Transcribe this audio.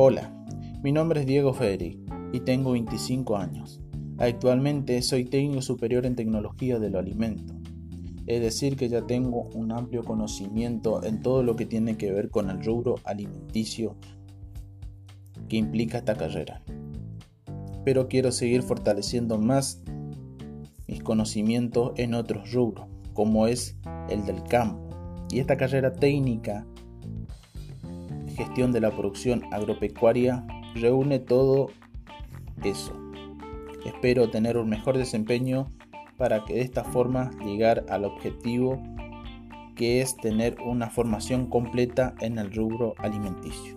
Hola, mi nombre es Diego Federic y tengo 25 años. Actualmente soy técnico superior en tecnología de los alimentos. Es decir, que ya tengo un amplio conocimiento en todo lo que tiene que ver con el rubro alimenticio que implica esta carrera. Pero quiero seguir fortaleciendo más mis conocimientos en otros rubros, como es el del campo. Y esta carrera técnica, gestión de la producción agropecuaria, reúne todo eso. Espero tener un mejor desempeño para que de esta forma llegar al objetivo que es tener una formación completa en el rubro alimenticio.